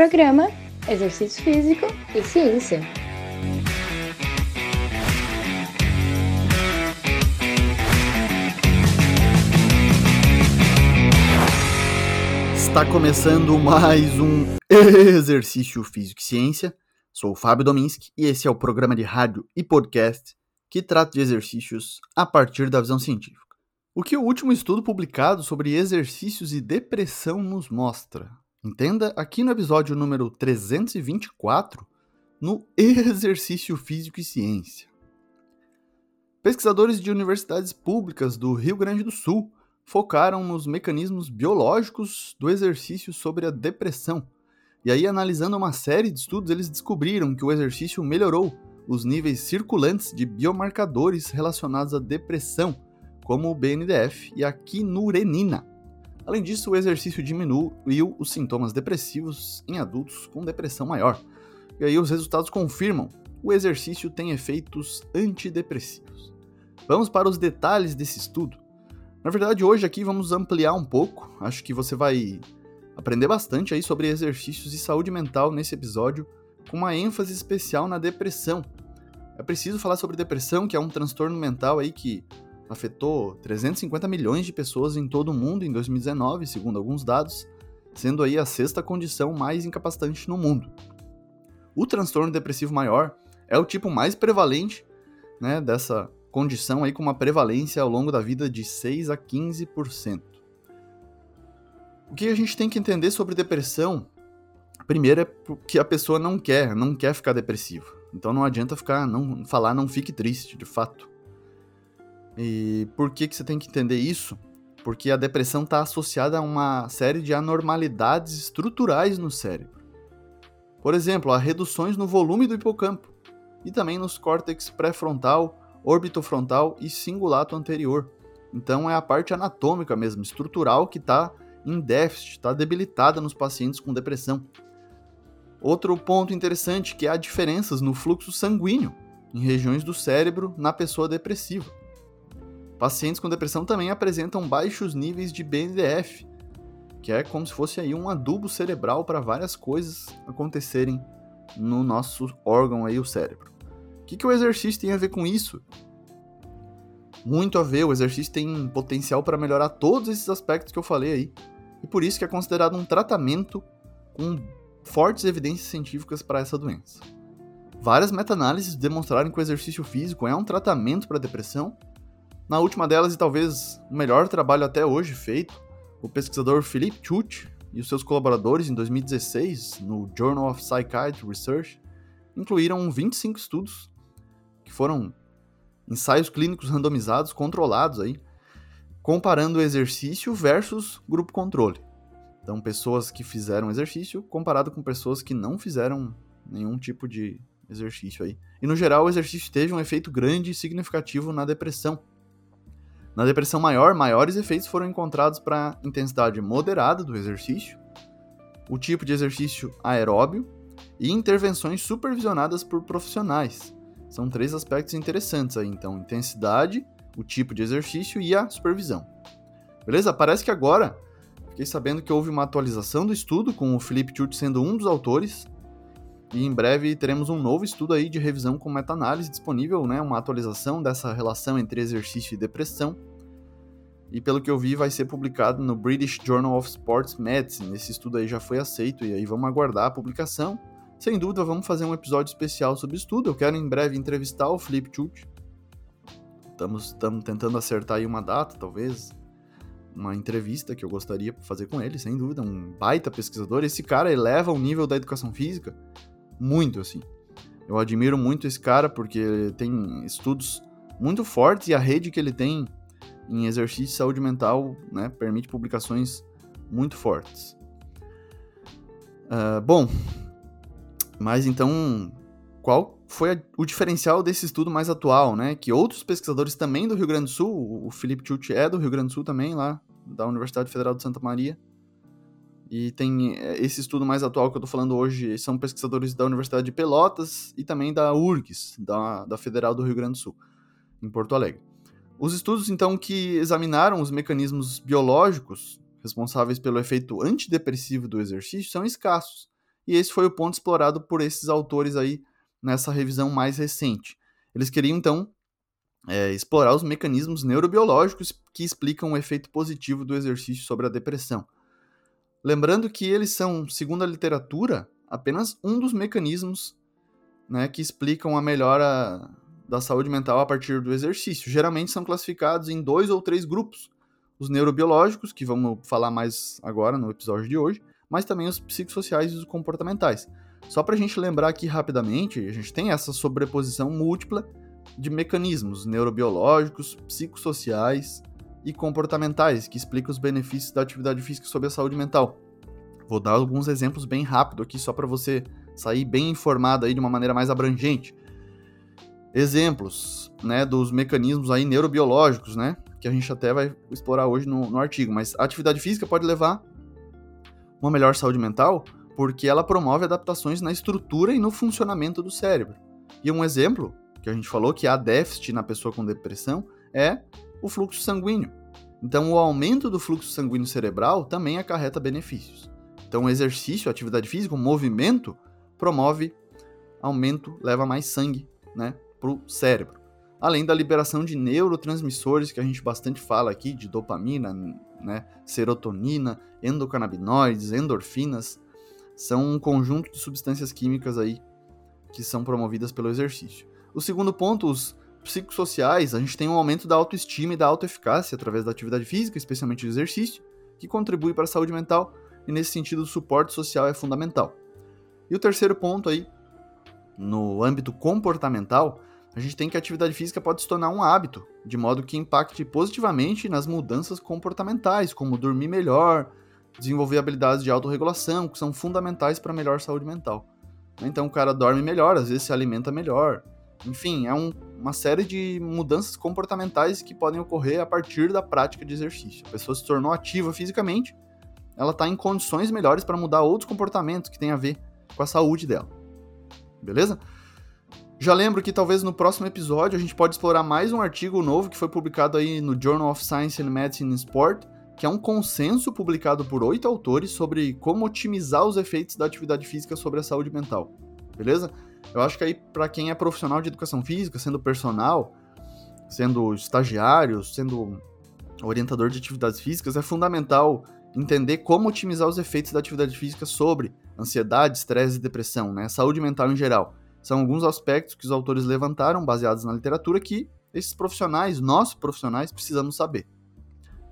Programa Exercício Físico e Ciência. Está começando mais um Exercício Físico e Ciência. Sou o Fábio Dominski e esse é o programa de rádio e podcast que trata de exercícios a partir da visão científica. O que o último estudo publicado sobre exercícios e depressão nos mostra? Entenda aqui no episódio número 324, no Exercício Físico e Ciência. Pesquisadores de universidades públicas do Rio Grande do Sul focaram nos mecanismos biológicos do exercício sobre a depressão. E aí, analisando uma série de estudos, eles descobriram que o exercício melhorou os níveis circulantes de biomarcadores relacionados à depressão, como o BNDF e a quinurenina. Além disso, o exercício diminuiu os sintomas depressivos em adultos com depressão maior. E aí os resultados confirmam: o exercício tem efeitos antidepressivos. Vamos para os detalhes desse estudo. Na verdade, hoje aqui vamos ampliar um pouco. Acho que você vai aprender bastante aí sobre exercícios e saúde mental nesse episódio, com uma ênfase especial na depressão. É preciso falar sobre depressão, que é um transtorno mental aí que afetou 350 milhões de pessoas em todo o mundo em 2019, segundo alguns dados, sendo aí a sexta condição mais incapacitante no mundo. O transtorno depressivo maior é o tipo mais prevalente né, dessa condição aí com uma prevalência ao longo da vida de 6 a 15%. O que a gente tem que entender sobre depressão, primeiro é que a pessoa não quer, não quer ficar depressiva. Então não adianta ficar, não falar não fique triste, de fato. E por que, que você tem que entender isso? Porque a depressão está associada a uma série de anormalidades estruturais no cérebro. Por exemplo, a reduções no volume do hipocampo e também nos córtex pré-frontal orbitofrontal e cingulato anterior. Então é a parte anatômica mesmo, estrutural, que está em déficit, está debilitada nos pacientes com depressão. Outro ponto interessante que há diferenças no fluxo sanguíneo em regiões do cérebro na pessoa depressiva. Pacientes com depressão também apresentam baixos níveis de BNDF, que é como se fosse aí um adubo cerebral para várias coisas acontecerem no nosso órgão aí, o cérebro que, que o exercício tem a ver com isso? Muito a ver, o exercício tem potencial para melhorar todos esses aspectos que eu falei aí. E por isso que é considerado um tratamento com fortes evidências científicas para essa doença. Várias meta-análises demonstraram que o exercício físico é um tratamento para depressão. Na última delas, e talvez o melhor trabalho até hoje feito, o pesquisador Philip Chute e os seus colaboradores em 2016, no Journal of Psychiatry Research, incluíram 25 estudos que foram ensaios clínicos randomizados, controlados aí, comparando exercício versus grupo controle. Então, pessoas que fizeram exercício comparado com pessoas que não fizeram nenhum tipo de exercício aí. E no geral, o exercício teve um efeito grande e significativo na depressão. Na depressão maior, maiores efeitos foram encontrados para intensidade moderada do exercício, o tipo de exercício aeróbio e intervenções supervisionadas por profissionais, são três aspectos interessantes aí, então, intensidade, o tipo de exercício e a supervisão. Beleza? Parece que agora fiquei sabendo que houve uma atualização do estudo, com o Felipe Chute sendo um dos autores, e em breve teremos um novo estudo aí de revisão com meta-análise disponível, né, uma atualização dessa relação entre exercício e depressão. E pelo que eu vi, vai ser publicado no British Journal of Sports Medicine. Esse estudo aí já foi aceito e aí vamos aguardar a publicação. Sem dúvida, vamos fazer um episódio especial sobre isso tudo. Eu quero em breve entrevistar o Felipe Chute. Estamos tentando acertar aí uma data, talvez. Uma entrevista que eu gostaria de fazer com ele, sem dúvida. Um baita pesquisador. Esse cara eleva o nível da educação física muito, assim. Eu admiro muito esse cara porque tem estudos muito fortes e a rede que ele tem em exercício de saúde mental né, permite publicações muito fortes. Uh, bom, mas então, qual foi a, o diferencial desse estudo mais atual, né? Que outros pesquisadores também do Rio Grande do Sul, o Felipe Chute é do Rio Grande do Sul também, lá da Universidade Federal de Santa Maria. E tem é, esse estudo mais atual que eu tô falando hoje, são pesquisadores da Universidade de Pelotas e também da URGS, da, da Federal do Rio Grande do Sul, em Porto Alegre. Os estudos, então, que examinaram os mecanismos biológicos responsáveis pelo efeito antidepressivo do exercício são escassos e esse foi o ponto explorado por esses autores aí nessa revisão mais recente. Eles queriam, então, é, explorar os mecanismos neurobiológicos que explicam o efeito positivo do exercício sobre a depressão. Lembrando que eles são, segundo a literatura, apenas um dos mecanismos né, que explicam a melhora da saúde mental a partir do exercício. Geralmente são classificados em dois ou três grupos: os neurobiológicos, que vamos falar mais agora no episódio de hoje, mas também os psicossociais e os comportamentais. Só para a gente lembrar aqui rapidamente, a gente tem essa sobreposição múltipla de mecanismos neurobiológicos, psicossociais e comportamentais que explicam os benefícios da atividade física sobre a saúde mental. Vou dar alguns exemplos bem rápido aqui só para você sair bem informado aí de uma maneira mais abrangente. Exemplos, né, dos mecanismos aí neurobiológicos, né, que a gente até vai explorar hoje no, no artigo. Mas a atividade física pode levar uma melhor saúde mental porque ela promove adaptações na estrutura e no funcionamento do cérebro. E um exemplo que a gente falou que há déficit na pessoa com depressão é o fluxo sanguíneo. Então, o aumento do fluxo sanguíneo cerebral também acarreta benefícios. Então, o exercício, atividade física, o movimento, promove aumento, leva mais sangue né, para o cérebro. Além da liberação de neurotransmissores, que a gente bastante fala aqui, de dopamina, né, serotonina, endocannabinoides, endorfinas, são um conjunto de substâncias químicas aí que são promovidas pelo exercício. O segundo ponto, os psicossociais, a gente tem um aumento da autoestima e da autoeficácia através da atividade física, especialmente do exercício, que contribui para a saúde mental e nesse sentido o suporte social é fundamental. E o terceiro ponto aí, no âmbito comportamental, a gente tem que a atividade física pode se tornar um hábito, de modo que impacte positivamente nas mudanças comportamentais, como dormir melhor, desenvolver habilidades de autorregulação, que são fundamentais para melhor saúde mental. Então o cara dorme melhor, às vezes se alimenta melhor. Enfim, é um, uma série de mudanças comportamentais que podem ocorrer a partir da prática de exercício. A pessoa se tornou ativa fisicamente, ela está em condições melhores para mudar outros comportamentos que têm a ver com a saúde dela. Beleza? Já lembro que talvez no próximo episódio a gente pode explorar mais um artigo novo que foi publicado aí no Journal of Science and Medicine in Sport, que é um consenso publicado por oito autores sobre como otimizar os efeitos da atividade física sobre a saúde mental. Beleza? Eu acho que aí para quem é profissional de educação física, sendo personal, sendo estagiário, sendo orientador de atividades físicas, é fundamental entender como otimizar os efeitos da atividade física sobre ansiedade, estresse e depressão, né? Saúde mental em geral. São alguns aspectos que os autores levantaram, baseados na literatura, que esses profissionais, nós profissionais, precisamos saber.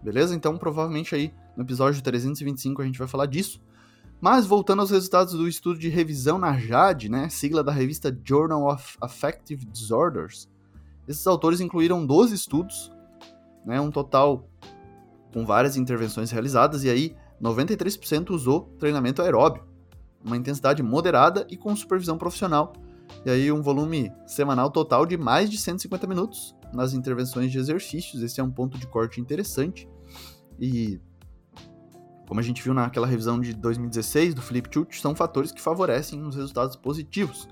Beleza? Então, provavelmente aí no episódio 325 a gente vai falar disso. Mas voltando aos resultados do estudo de revisão na JAD, né, sigla da revista Journal of Affective Disorders, esses autores incluíram 12 estudos, né, um total com várias intervenções realizadas, e aí 93% usou treinamento aeróbio, uma intensidade moderada e com supervisão profissional, e aí um volume semanal total de mais de 150 minutos nas intervenções de exercícios. Esse é um ponto de corte interessante. E como a gente viu naquela revisão de 2016 do Flip Chute, são fatores que favorecem os resultados positivos.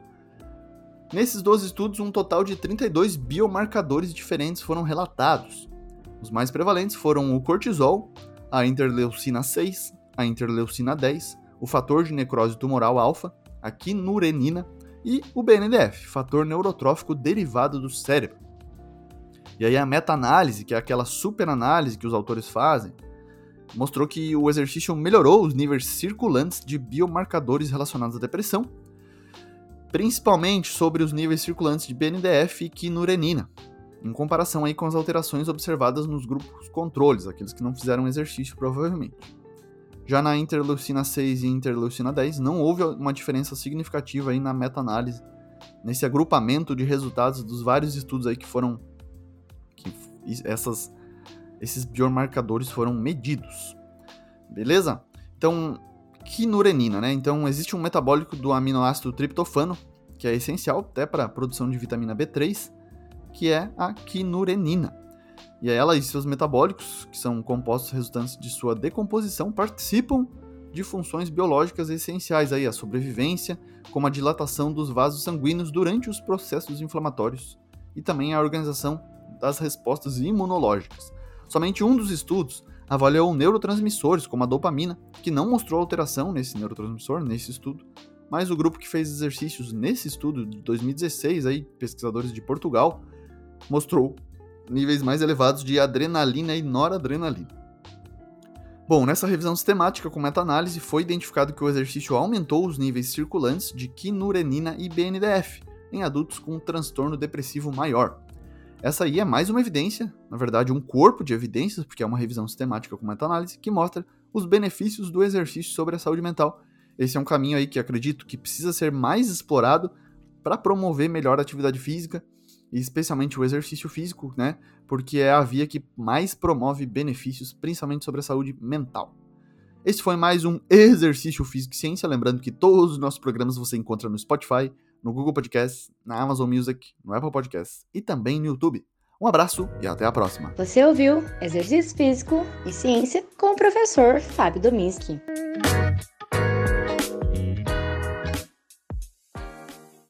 Nesses 12 estudos, um total de 32 biomarcadores diferentes foram relatados. Os mais prevalentes foram o cortisol, a interleucina 6, a interleucina 10, o fator de necrose tumoral alfa, a quinurenina e o BNDF, fator neurotrófico derivado do cérebro. E aí a meta-análise, que é aquela super-análise que os autores fazem, mostrou que o exercício melhorou os níveis circulantes de biomarcadores relacionados à depressão, principalmente sobre os níveis circulantes de BNDF e quinurenina, em comparação aí com as alterações observadas nos grupos controles, aqueles que não fizeram exercício provavelmente. Já na interleucina 6 e interleucina 10, não houve uma diferença significativa aí na meta-análise, nesse agrupamento de resultados dos vários estudos aí que foram que essas esses biomarcadores foram medidos. Beleza? Então, quinurenina, né? Então, existe um metabólico do aminoácido triptofano, que é essencial até para a produção de vitamina B3, que é a quinurenina. E ela e seus metabólicos, que são compostos resultantes de sua decomposição, participam de funções biológicas essenciais aí, a sobrevivência, como a dilatação dos vasos sanguíneos durante os processos inflamatórios e também a organização das respostas imunológicas. Somente um dos estudos avaliou neurotransmissores, como a dopamina, que não mostrou alteração nesse neurotransmissor, nesse estudo, mas o grupo que fez exercícios nesse estudo de 2016, aí, pesquisadores de Portugal, mostrou níveis mais elevados de adrenalina e noradrenalina. Bom, nessa revisão sistemática com meta-análise foi identificado que o exercício aumentou os níveis circulantes de quinurenina e BNDF em adultos com um transtorno depressivo maior. Essa aí é mais uma evidência, na verdade, um corpo de evidências, porque é uma revisão sistemática com meta-análise, que mostra os benefícios do exercício sobre a saúde mental. Esse é um caminho aí que acredito que precisa ser mais explorado para promover melhor atividade física especialmente o exercício físico, né? Porque é a via que mais promove benefícios, principalmente sobre a saúde mental. Esse foi mais um Exercício Físico e Ciência. Lembrando que todos os nossos programas você encontra no Spotify, no Google Podcasts, na Amazon Music, no Apple Podcasts e também no YouTube. Um abraço e até a próxima. Você ouviu Exercício Físico e Ciência com o professor Fábio Dominski.